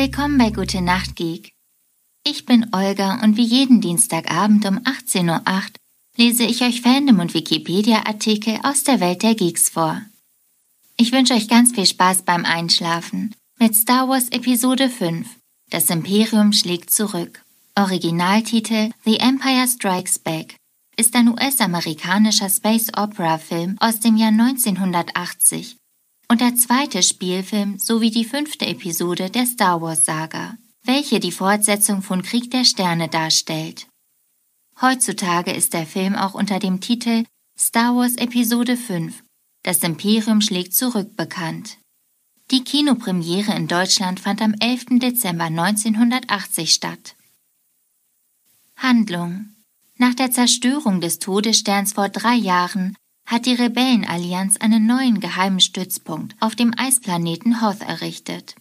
Willkommen bei Gute Nacht Geek. Ich bin Olga und wie jeden Dienstagabend um 18.08 Uhr lese ich euch Fandom und Wikipedia-Artikel aus der Welt der Geeks vor. Ich wünsche euch ganz viel Spaß beim Einschlafen mit Star Wars Episode 5. Das Imperium schlägt zurück. Originaltitel The Empire Strikes Back ist ein US-amerikanischer Space Opera Film aus dem Jahr 1980 und der zweite Spielfilm sowie die fünfte Episode der Star Wars Saga, welche die Fortsetzung von Krieg der Sterne darstellt. Heutzutage ist der Film auch unter dem Titel Star Wars Episode 5 Das Imperium schlägt zurück bekannt. Die Kinopremiere in Deutschland fand am 11. Dezember 1980 statt. Handlung Nach der Zerstörung des Todessterns vor drei Jahren hat die Rebellenallianz einen neuen geheimen Stützpunkt auf dem Eisplaneten Hoth errichtet.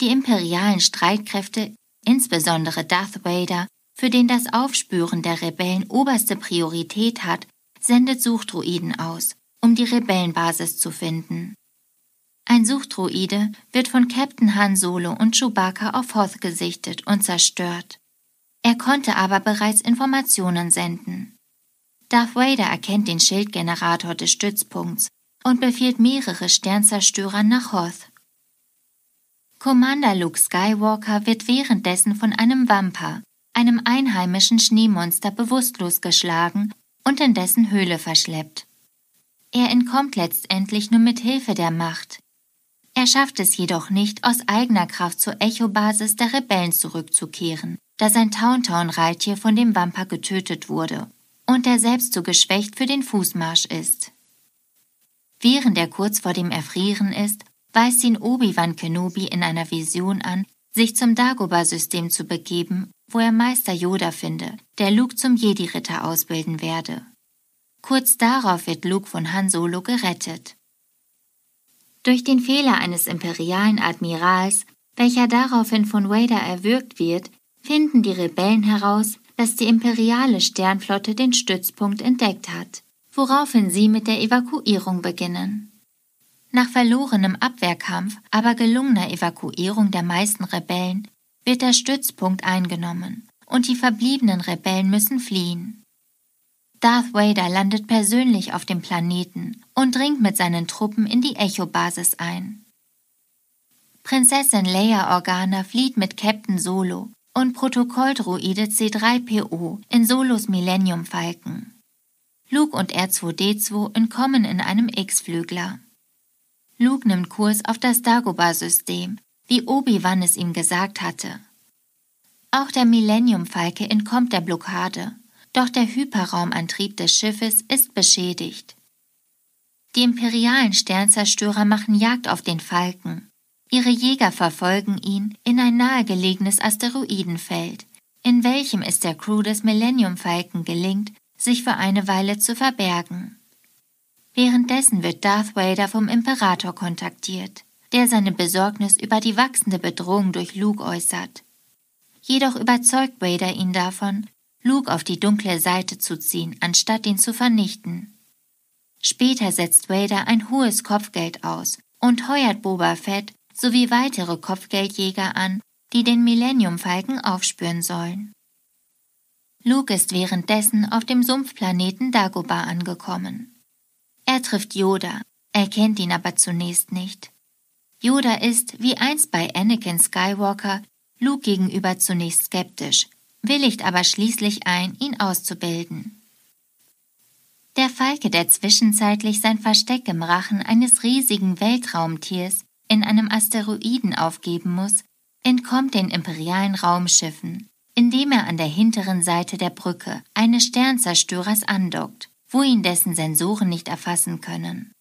Die imperialen Streitkräfte, insbesondere Darth Vader, für den das Aufspüren der Rebellen oberste Priorität hat, sendet Suchdruiden aus, um die Rebellenbasis zu finden. Ein Suchdruide wird von Captain Han Solo und Chewbacca auf Hoth gesichtet und zerstört. Er konnte aber bereits Informationen senden. Darth Vader erkennt den Schildgenerator des Stützpunkts und befiehlt mehrere Sternzerstörer nach Hoth. Commander Luke Skywalker wird währenddessen von einem Wampa, einem einheimischen Schneemonster, bewusstlos geschlagen und in dessen Höhle verschleppt. Er entkommt letztendlich nur mit Hilfe der Macht. Er schafft es jedoch nicht, aus eigener Kraft zur Echo-Basis der Rebellen zurückzukehren, da sein Tauntaun-Reittier von dem Wampa getötet wurde und er selbst zu geschwächt für den Fußmarsch ist. Während er kurz vor dem Erfrieren ist, weist ihn Obi-Wan Kenobi in einer Vision an, sich zum Dagobah-System zu begeben, wo er Meister Yoda finde, der Luke zum Jedi-Ritter ausbilden werde. Kurz darauf wird Luke von Han Solo gerettet. Durch den Fehler eines imperialen Admirals, welcher daraufhin von Vader erwürgt wird, finden die Rebellen heraus, dass die imperiale Sternflotte den Stützpunkt entdeckt hat, woraufhin sie mit der Evakuierung beginnen. Nach verlorenem Abwehrkampf, aber gelungener Evakuierung der meisten Rebellen, wird der Stützpunkt eingenommen und die verbliebenen Rebellen müssen fliehen. Darth Vader landet persönlich auf dem Planeten und dringt mit seinen Truppen in die Echo-Basis ein. Prinzessin Leia Organa flieht mit Captain Solo und Protokolldruide C3PO in Solos Millennium Falken. Luke und R2D2 entkommen in einem X-Flügler. Luke nimmt Kurs auf das Dagobah-System, wie Obi-Wan es ihm gesagt hatte. Auch der Millennium Falke entkommt der Blockade, doch der Hyperraumantrieb des Schiffes ist beschädigt. Die imperialen Sternzerstörer machen Jagd auf den Falken, Ihre Jäger verfolgen ihn in ein nahegelegenes Asteroidenfeld, in welchem es der Crew des Millennium Falcon gelingt, sich für eine Weile zu verbergen. Währenddessen wird Darth Vader vom Imperator kontaktiert, der seine Besorgnis über die wachsende Bedrohung durch Luke äußert. Jedoch überzeugt Vader ihn davon, Luke auf die dunkle Seite zu ziehen, anstatt ihn zu vernichten. Später setzt Vader ein hohes Kopfgeld aus und heuert Boba Fett sowie weitere Kopfgeldjäger an, die den Millennium-Falken aufspüren sollen. Luke ist währenddessen auf dem Sumpfplaneten Dagobah angekommen. Er trifft Yoda, erkennt ihn aber zunächst nicht. Yoda ist, wie einst bei Anakin Skywalker, Luke gegenüber zunächst skeptisch, willigt aber schließlich ein, ihn auszubilden. Der Falke, der zwischenzeitlich sein Versteck im Rachen eines riesigen Weltraumtiers in einem Asteroiden aufgeben muss, entkommt den imperialen Raumschiffen, indem er an der hinteren Seite der Brücke eines Sternzerstörers andockt, wo ihn dessen Sensoren nicht erfassen können.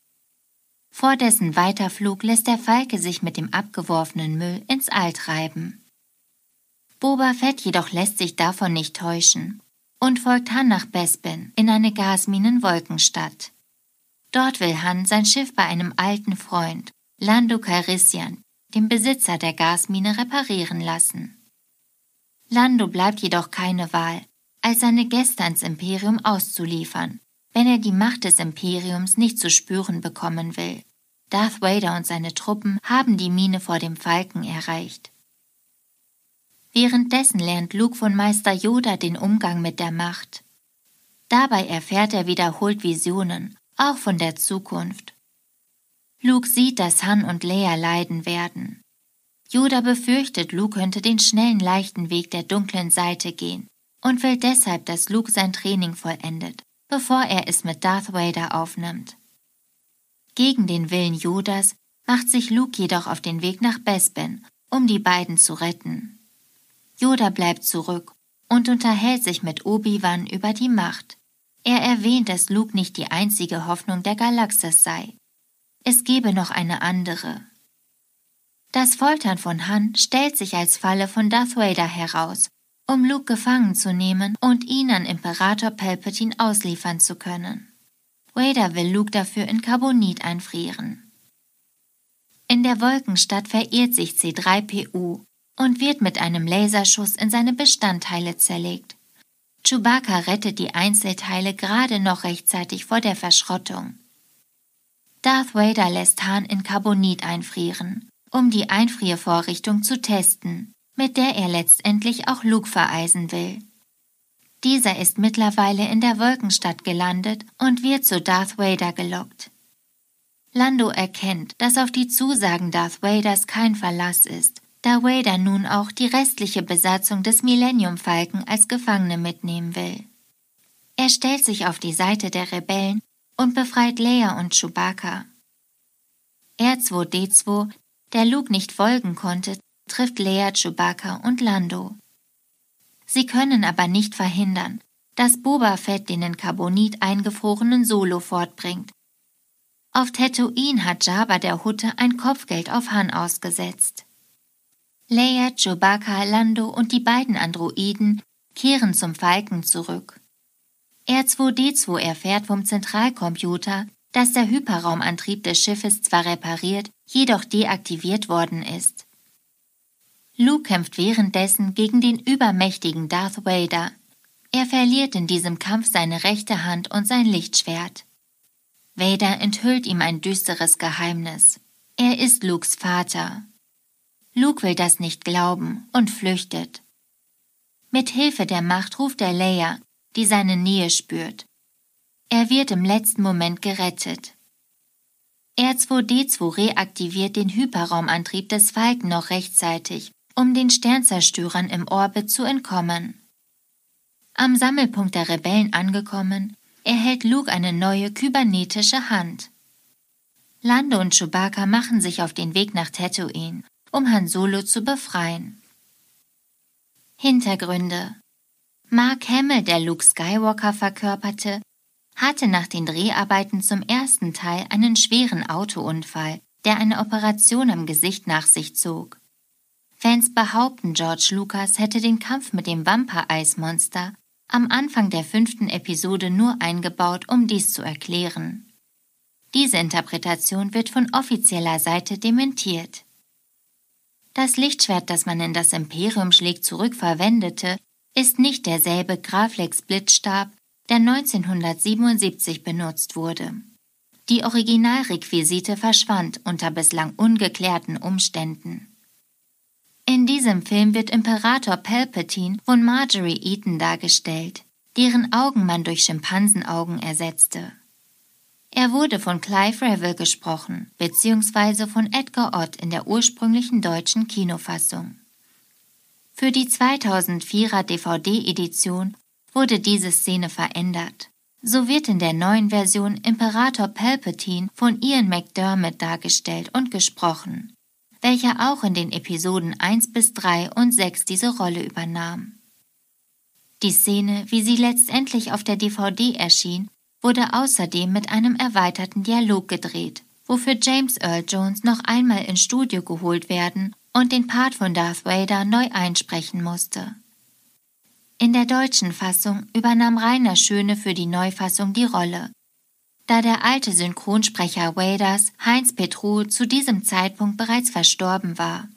Vor dessen Weiterflug lässt der Falke sich mit dem abgeworfenen Müll ins All treiben. Boba Fett jedoch lässt sich davon nicht täuschen und folgt Han nach Bespin in eine Gasminenwolkenstadt. Dort will Han sein Schiff bei einem alten Freund Lando Calrissian, dem Besitzer der Gasmine, reparieren lassen. Lando bleibt jedoch keine Wahl, als seine Gäste ans Imperium auszuliefern, wenn er die Macht des Imperiums nicht zu spüren bekommen will. Darth Vader und seine Truppen haben die Mine vor dem Falken erreicht. Währenddessen lernt Luke von Meister Yoda den Umgang mit der Macht. Dabei erfährt er wiederholt Visionen, auch von der Zukunft. Luke sieht, dass Han und Leia leiden werden. Yoda befürchtet, Luke könnte den schnellen, leichten Weg der dunklen Seite gehen und will deshalb, dass Luke sein Training vollendet, bevor er es mit Darth Vader aufnimmt. Gegen den Willen Yodas macht sich Luke jedoch auf den Weg nach Bespin, um die beiden zu retten. Yoda bleibt zurück und unterhält sich mit Obi-Wan über die Macht. Er erwähnt, dass Luke nicht die einzige Hoffnung der Galaxis sei. Es gebe noch eine andere. Das Foltern von Han stellt sich als Falle von Darth Vader heraus, um Luke gefangen zu nehmen und ihn an Imperator Palpatine ausliefern zu können. Vader will Luke dafür in Carbonit einfrieren. In der Wolkenstadt verirrt sich C3PO und wird mit einem Laserschuss in seine Bestandteile zerlegt. Chewbacca rettet die Einzelteile gerade noch rechtzeitig vor der Verschrottung. Darth Vader lässt Han in Carbonit einfrieren, um die Einfriervorrichtung zu testen, mit der er letztendlich auch Luke vereisen will. Dieser ist mittlerweile in der Wolkenstadt gelandet und wird zu Darth Vader gelockt. Lando erkennt, dass auf die Zusagen Darth Vaders kein Verlass ist da Vader nun auch die restliche Besatzung des Millennium Falken als Gefangene mitnehmen will. Er stellt sich auf die Seite der Rebellen und befreit Leia und Chewbacca. R2D2, der Luke nicht folgen konnte, trifft Leia, Chewbacca und Lando. Sie können aber nicht verhindern, dass Boba Fett den in Carbonit eingefrorenen Solo fortbringt. Auf Tatooine hat Jabba der Hutte ein Kopfgeld auf Han ausgesetzt. Leia, Chewbacca, Lando und die beiden Androiden kehren zum Falken zurück. R2D2 erfährt vom Zentralcomputer, dass der Hyperraumantrieb des Schiffes zwar repariert, jedoch deaktiviert worden ist. Luke kämpft währenddessen gegen den übermächtigen Darth Vader. Er verliert in diesem Kampf seine rechte Hand und sein Lichtschwert. Vader enthüllt ihm ein düsteres Geheimnis. Er ist Lukes Vater. Luke will das nicht glauben und flüchtet. Mit Hilfe der Macht ruft er Leia, die seine Nähe spürt. Er wird im letzten Moment gerettet. R2D2 reaktiviert den Hyperraumantrieb des Falken noch rechtzeitig, um den Sternzerstörern im Orbit zu entkommen. Am Sammelpunkt der Rebellen angekommen, erhält Luke eine neue kybernetische Hand. Lando und Chewbacca machen sich auf den Weg nach Tatooine um Han Solo zu befreien. Hintergründe Mark Hamill, der Luke Skywalker verkörperte, hatte nach den Dreharbeiten zum ersten Teil einen schweren Autounfall, der eine Operation am Gesicht nach sich zog. Fans behaupten, George Lucas hätte den Kampf mit dem Vampire-Eismonster am Anfang der fünften Episode nur eingebaut, um dies zu erklären. Diese Interpretation wird von offizieller Seite dementiert. Das Lichtschwert, das man in das Imperium schlägt, zurückverwendete, ist nicht derselbe Graflex Blitzstab, der 1977 benutzt wurde. Die Originalrequisite verschwand unter bislang ungeklärten Umständen. In diesem Film wird Imperator Palpatine von Marjorie Eaton dargestellt, deren Augen man durch Schimpansenaugen ersetzte. Er wurde von Clive Revel gesprochen, beziehungsweise von Edgar Ott in der ursprünglichen deutschen Kinofassung. Für die 2004er DVD-Edition wurde diese Szene verändert. So wird in der neuen Version Imperator Palpatine von Ian McDermott dargestellt und gesprochen, welcher auch in den Episoden 1 bis 3 und 6 diese Rolle übernahm. Die Szene, wie sie letztendlich auf der DVD erschien, wurde außerdem mit einem erweiterten Dialog gedreht, wofür James Earl Jones noch einmal ins Studio geholt werden und den Part von Darth Vader neu einsprechen musste. In der deutschen Fassung übernahm Rainer Schöne für die Neufassung die Rolle, da der alte Synchronsprecher Vaders, Heinz Petru, zu diesem Zeitpunkt bereits verstorben war.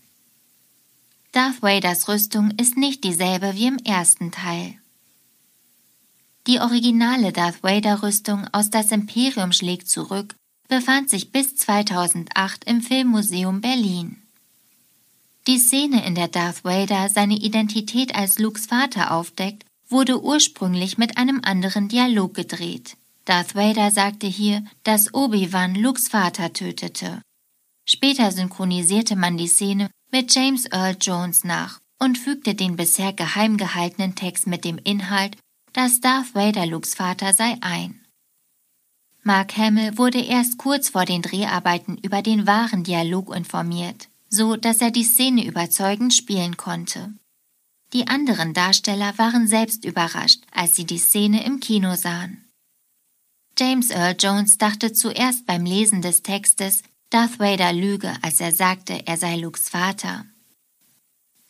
Darth Vaders Rüstung ist nicht dieselbe wie im ersten Teil. Die originale Darth Vader-Rüstung aus Das Imperium schlägt zurück befand sich bis 2008 im Filmmuseum Berlin. Die Szene, in der Darth Vader seine Identität als Lukes Vater aufdeckt, wurde ursprünglich mit einem anderen Dialog gedreht. Darth Vader sagte hier, dass Obi-Wan Lukes Vater tötete. Später synchronisierte man die Szene mit James Earl Jones nach und fügte den bisher geheim gehaltenen Text mit dem Inhalt, dass Darth Vader Lukes Vater sei ein. Mark Hamill wurde erst kurz vor den Dreharbeiten über den wahren Dialog informiert, so dass er die Szene überzeugend spielen konnte. Die anderen Darsteller waren selbst überrascht, als sie die Szene im Kino sahen. James Earl Jones dachte zuerst beim Lesen des Textes, Darth Vader lüge, als er sagte, er sei Lukes Vater.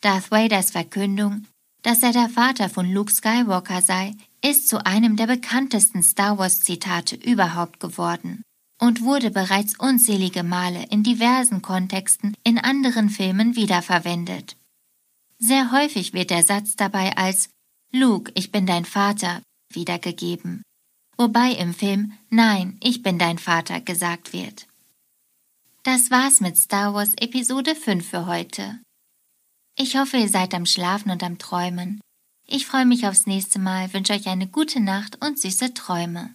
Darth Vaders Verkündung, dass er der Vater von Luke Skywalker sei, ist zu einem der bekanntesten Star Wars Zitate überhaupt geworden und wurde bereits unzählige Male in diversen Kontexten in anderen Filmen wiederverwendet. Sehr häufig wird der Satz dabei als Luke, ich bin dein Vater wiedergegeben, wobei im Film Nein, ich bin dein Vater gesagt wird. Das war's mit Star Wars Episode 5 für heute. Ich hoffe, ihr seid am Schlafen und am Träumen. Ich freue mich aufs nächste Mal, wünsche euch eine gute Nacht und süße Träume.